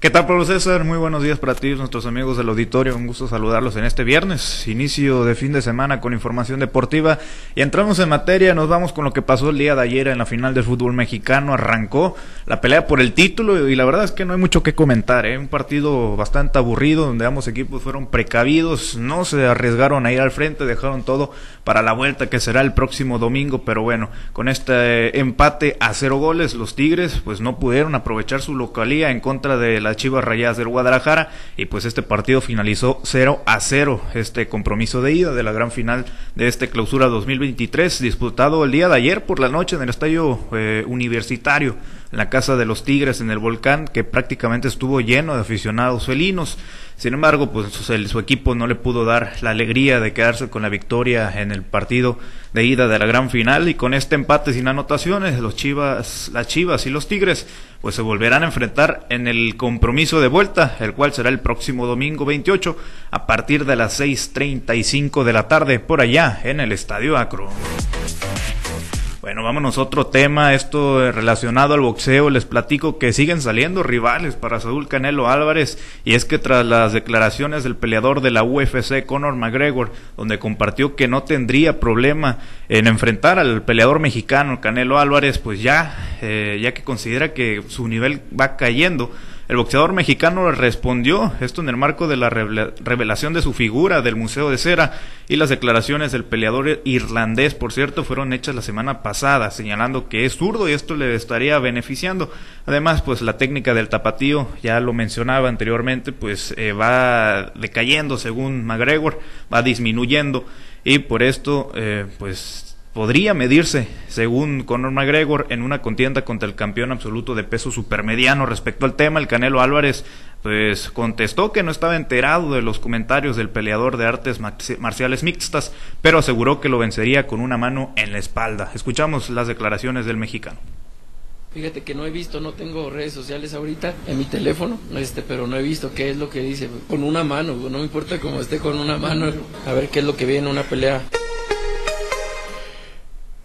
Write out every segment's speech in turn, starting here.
¿Qué tal, Pablo César? Muy buenos días para ti, nuestros amigos del auditorio. Un gusto saludarlos en este viernes, inicio de fin de semana con información deportiva. Y entramos en materia, nos vamos con lo que pasó el día de ayer en la final del fútbol mexicano. Arrancó la pelea por el título y la verdad es que no hay mucho que comentar. ¿eh? Un partido bastante aburrido donde ambos equipos fueron precavidos, no se arriesgaron a ir al frente, dejaron todo para la vuelta que será el próximo domingo. Pero bueno, con este empate a cero goles, los Tigres pues no pudieron aprovechar su localía en contra de la Chivas Rayadas del Guadalajara. Y pues este partido finalizó 0 a 0 este compromiso de ida de la gran final de este clausura 2023 disputado el día de ayer por la noche en el estadio eh, universitario en la casa de los Tigres en el volcán que prácticamente estuvo lleno de aficionados felinos sin embargo, pues su equipo no le pudo dar la alegría de quedarse con la victoria en el partido de ida de la gran final y con este empate sin anotaciones, los Chivas, las Chivas y los Tigres pues se volverán a enfrentar en el compromiso de vuelta, el cual será el próximo domingo 28 a partir de las 6:35 de la tarde por allá en el Estadio Acro. Bueno, vámonos a otro tema, esto relacionado al boxeo. Les platico que siguen saliendo rivales para Saúl Canelo Álvarez y es que tras las declaraciones del peleador de la UFC, Conor McGregor, donde compartió que no tendría problema en enfrentar al peleador mexicano Canelo Álvarez, pues ya, eh, ya que considera que su nivel va cayendo, el boxeador mexicano respondió, esto en el marco de la revelación de su figura del Museo de Cera y las declaraciones del peleador irlandés, por cierto, fueron hechas la semana pasada, señalando que es zurdo y esto le estaría beneficiando. Además, pues la técnica del tapatío, ya lo mencionaba anteriormente, pues eh, va decayendo según McGregor, va disminuyendo y por esto, eh, pues podría medirse, según Conor McGregor, en una contienda contra el campeón absoluto de peso supermediano. Respecto al tema, el Canelo Álvarez pues contestó que no estaba enterado de los comentarios del peleador de artes marciales mixtas, pero aseguró que lo vencería con una mano en la espalda. Escuchamos las declaraciones del mexicano. Fíjate que no he visto, no tengo redes sociales ahorita en mi teléfono, este, pero no he visto qué es lo que dice. Con una mano, no me importa cómo esté con una mano, a ver qué es lo que viene en una pelea.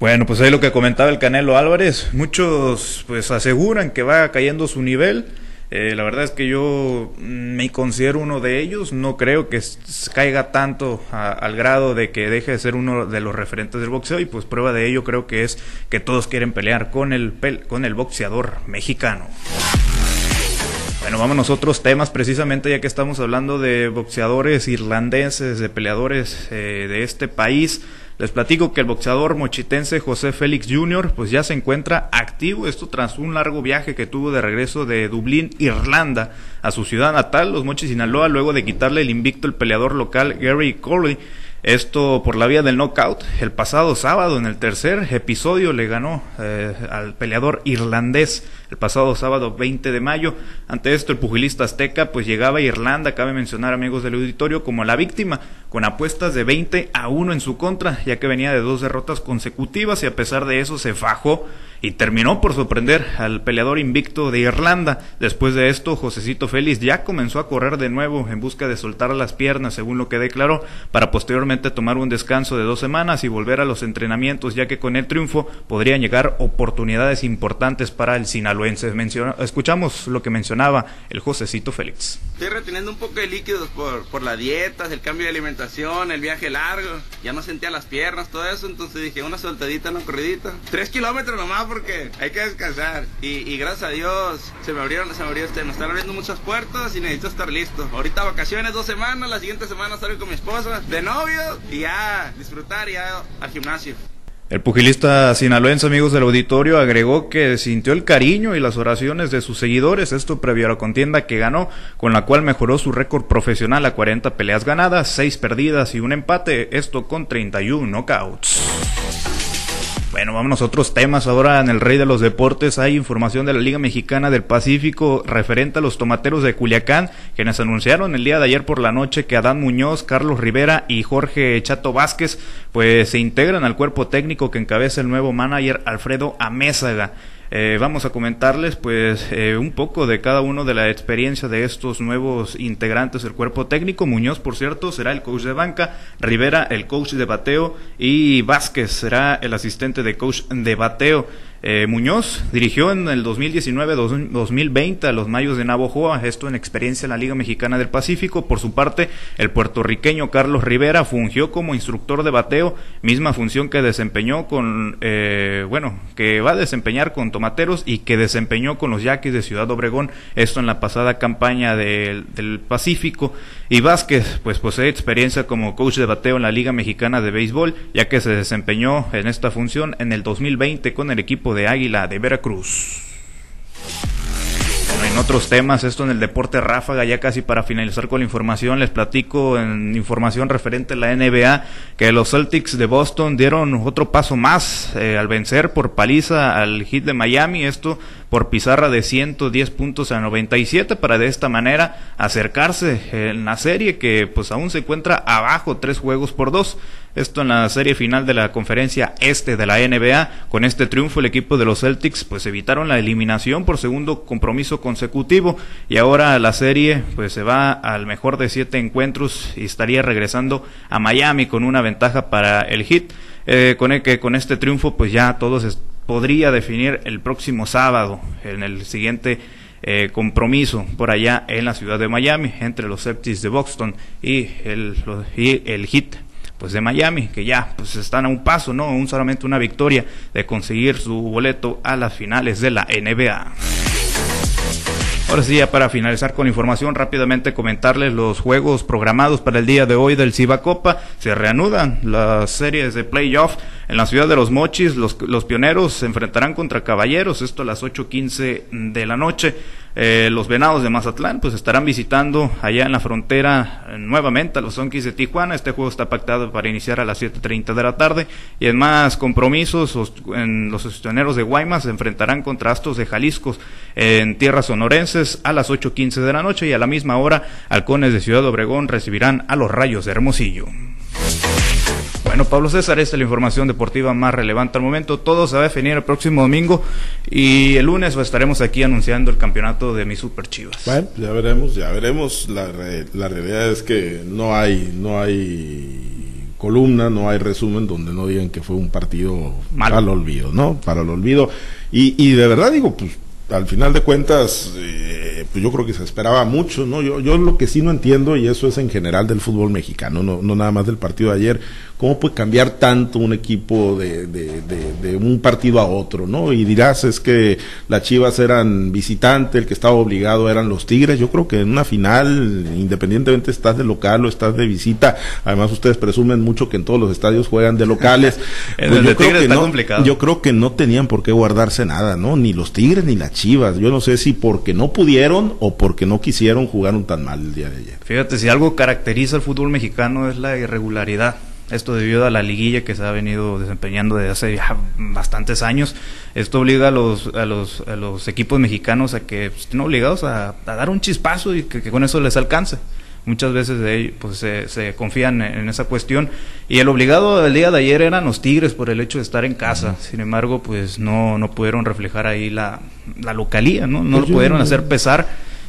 Bueno, pues ahí lo que comentaba el Canelo Álvarez, muchos pues aseguran que va cayendo su nivel. Eh, la verdad es que yo me considero uno de ellos, no creo que caiga tanto al grado de que deje de ser uno de los referentes del boxeo y pues prueba de ello creo que es que todos quieren pelear con el, con el boxeador mexicano. Bueno, vamos a otros temas, precisamente ya que estamos hablando de boxeadores irlandeses, de peleadores eh, de este país. Les platico que el boxeador mochitense José Félix Jr. pues ya se encuentra activo, esto tras un largo viaje que tuvo de regreso de Dublín, Irlanda, a su ciudad natal, Los Mochis, Sinaloa, luego de quitarle el invicto el peleador local Gary Corley. Esto por la vía del knockout. El pasado sábado, en el tercer episodio, le ganó eh, al peleador irlandés el pasado sábado 20 de mayo. Ante esto, el pugilista azteca pues llegaba a Irlanda, cabe mencionar amigos del auditorio, como la víctima, con apuestas de 20 a 1 en su contra, ya que venía de dos derrotas consecutivas y a pesar de eso se fajó y terminó por sorprender al peleador invicto de Irlanda. Después de esto, Josecito Félix ya comenzó a correr de nuevo en busca de soltar las piernas, según lo que declaró, para posteriormente tomar un descanso de dos semanas y volver a los entrenamientos, ya que con el triunfo podrían llegar oportunidades importantes para el escuchamos lo que mencionaba el Josecito Félix. Estoy reteniendo un poco de líquidos por, por la dieta, el cambio de alimentación, el viaje largo. Ya no sentía las piernas, todo eso, entonces dije una soltadita, una corridita. Tres kilómetros nomás porque hay que descansar. Y, gracias a Dios se me abrieron, se me abrieron, este, me están abriendo muchas puertas y necesito estar listo. Ahorita vacaciones, dos semanas, la siguiente semana salgo con mi esposa de novio y ya disfrutar ya al gimnasio. El pugilista sinaloense, amigos del auditorio, agregó que sintió el cariño y las oraciones de sus seguidores, esto previo a la contienda que ganó, con la cual mejoró su récord profesional a 40 peleas ganadas, 6 perdidas y un empate, esto con 31 knockouts. Bueno, vámonos a otros temas. Ahora en el Rey de los Deportes hay información de la Liga Mexicana del Pacífico referente a los tomateros de Culiacán, quienes anunciaron el día de ayer por la noche que Adán Muñoz, Carlos Rivera y Jorge Chato Vázquez pues se integran al cuerpo técnico que encabeza el nuevo manager Alfredo Amézaga. Eh, vamos a comentarles pues eh, un poco de cada uno de la experiencia de estos nuevos integrantes del cuerpo técnico. Muñoz, por cierto, será el coach de banca, Rivera el coach de bateo y Vázquez será el asistente de coach de bateo. Eh, Muñoz dirigió en el 2019-2020 a los Mayos de Navojoa, esto en experiencia en la Liga Mexicana del Pacífico. Por su parte, el puertorriqueño Carlos Rivera fungió como instructor de bateo, misma función que desempeñó con, eh, bueno, que va a desempeñar con Tomateros y que desempeñó con los Yaquis de Ciudad Obregón, esto en la pasada campaña del, Pacífico. Y Vázquez, pues posee experiencia como coach de bateo en la Liga Mexicana de Béisbol, ya que se desempeñó en esta función en el 2020 con el equipo de Águila de Veracruz. en otros temas, esto en el deporte ráfaga, ya casi para finalizar con la información, les platico en información referente a la NBA que los Celtics de Boston dieron otro paso más eh, al vencer por paliza al hit de Miami, esto por pizarra de 110 puntos a 97 para de esta manera acercarse en la serie que pues aún se encuentra abajo tres juegos por dos. Esto en la serie final de la conferencia este de la NBA. Con este triunfo el equipo de los Celtics pues evitaron la eliminación por segundo compromiso consecutivo y ahora la serie pues se va al mejor de siete encuentros y estaría regresando a Miami con una ventaja para el hit. Eh, con, el, que con este triunfo pues ya todos podría definir el próximo sábado en el siguiente eh, compromiso por allá en la ciudad de Miami entre los Celtics de Boston y el, y el Heat pues de Miami, que ya pues están a un paso, no, un solamente una victoria de conseguir su boleto a las finales de la NBA. Ahora sí, ya para finalizar con información, rápidamente comentarles los juegos programados para el día de hoy del Ciba Copa. Se reanudan las series de playoff en la ciudad de Los Mochis. Los, los pioneros se enfrentarán contra Caballeros, esto a las 8.15 de la noche. Eh, los Venados de Mazatlán pues estarán visitando allá en la frontera eh, nuevamente a los Zonkis de Tijuana. Este juego está pactado para iniciar a las 7.30 de la tarde. Y en más compromisos, los, en los de Guaymas se enfrentarán contra Astos de Jalisco en tierras sonorenses a las 8.15 de la noche y a la misma hora Halcones de Ciudad Obregón recibirán a los Rayos de Hermosillo. Bueno, Pablo César, esta es la información deportiva más relevante al momento. Todo se va a definir el próximo domingo y el lunes estaremos aquí anunciando el campeonato de mis Super Chivas. Bueno, ya veremos, ya veremos. La, la realidad es que no hay, no hay columna, no hay resumen donde no digan que fue un partido Malo. para el olvido, ¿no? Para el olvido. Y, y de verdad digo, pues al final de cuentas, eh, pues yo creo que se esperaba mucho, ¿no? Yo, yo lo que sí no entiendo, y eso es en general del fútbol mexicano, no, no nada más del partido de ayer, ¿cómo puede cambiar tanto un equipo de, de, de, de, un partido a otro, ¿no? Y dirás, es que las Chivas eran visitante, el que estaba obligado eran los Tigres, yo creo que en una final, independientemente estás de local o estás de visita, además ustedes presumen mucho que en todos los estadios juegan de locales, pues yo, creo que no, yo creo que no tenían por qué guardarse nada, ¿no? Ni los Tigres ni las Chivas. Yo no sé si porque no pudieron o porque no quisieron jugaron tan mal el día de ayer. Fíjate, si algo caracteriza al fútbol mexicano es la irregularidad. Esto debido a la liguilla que se ha venido desempeñando desde hace ya bastantes años. Esto obliga a los, a los, equipos mexicanos a que estén obligados a, dar un chispazo y que, con eso les alcance. Muchas veces de ellos, pues, se, se, confían en esa cuestión. Y el obligado del día de ayer eran los Tigres por el hecho de estar en casa. Sin embargo, pues no, no pudieron reflejar ahí la, la localía, ¿no? No lo pudieron hacer pesar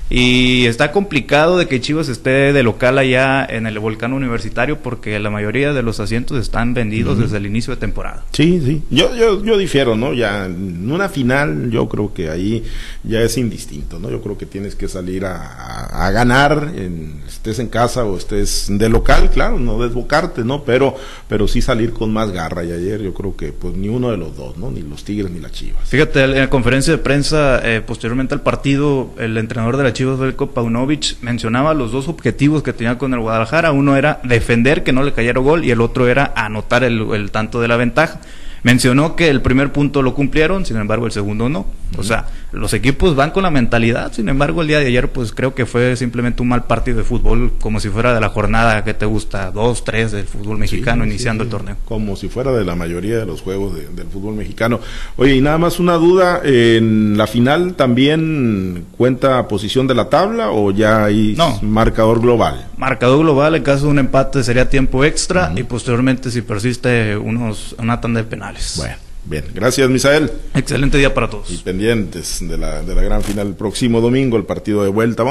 y está complicado de que Chivas esté de local allá en el volcán universitario porque la mayoría de los asientos están vendidos uh -huh. desde el inicio de temporada. Sí, sí. Yo, yo, yo difiero, ¿no? Ya en una final yo creo que ahí ya es indistinto, ¿no? Yo creo que tienes que salir a, a, a ganar, en, estés en casa o estés de local, claro, no desbocarte, ¿no? Pero, pero sí salir con más garra. Y ayer yo creo que pues ni uno de los dos, ¿no? Ni los Tigres ni las Chivas. Fíjate, en la conferencia de prensa eh, posteriormente al partido, el entrenador de la Chivas Belko Paunovic mencionaba los dos objetivos que tenía con el Guadalajara. Uno era defender que no le cayera gol y el otro era anotar el, tanto de la ventaja. Mencionó que el primer punto lo cumplieron, sin embargo el segundo no. O sea, los equipos van con la mentalidad, sin embargo el día de ayer pues creo que fue simplemente un mal partido de fútbol, como si fuera de la jornada que te gusta, dos, tres del fútbol mexicano sí, iniciando sí, el torneo. Como si fuera de la mayoría de los juegos de, del fútbol mexicano. Oye, y nada más una duda, ¿en la final también cuenta posición de la tabla o ya hay no. marcador global? Marcador global, en caso de un empate sería tiempo extra uh -huh. y posteriormente si persiste unos, una tanda de penales. Bueno. Bien, gracias Misael. Excelente día para todos. Y pendientes de la, de la gran final el próximo domingo, el partido de vuelta.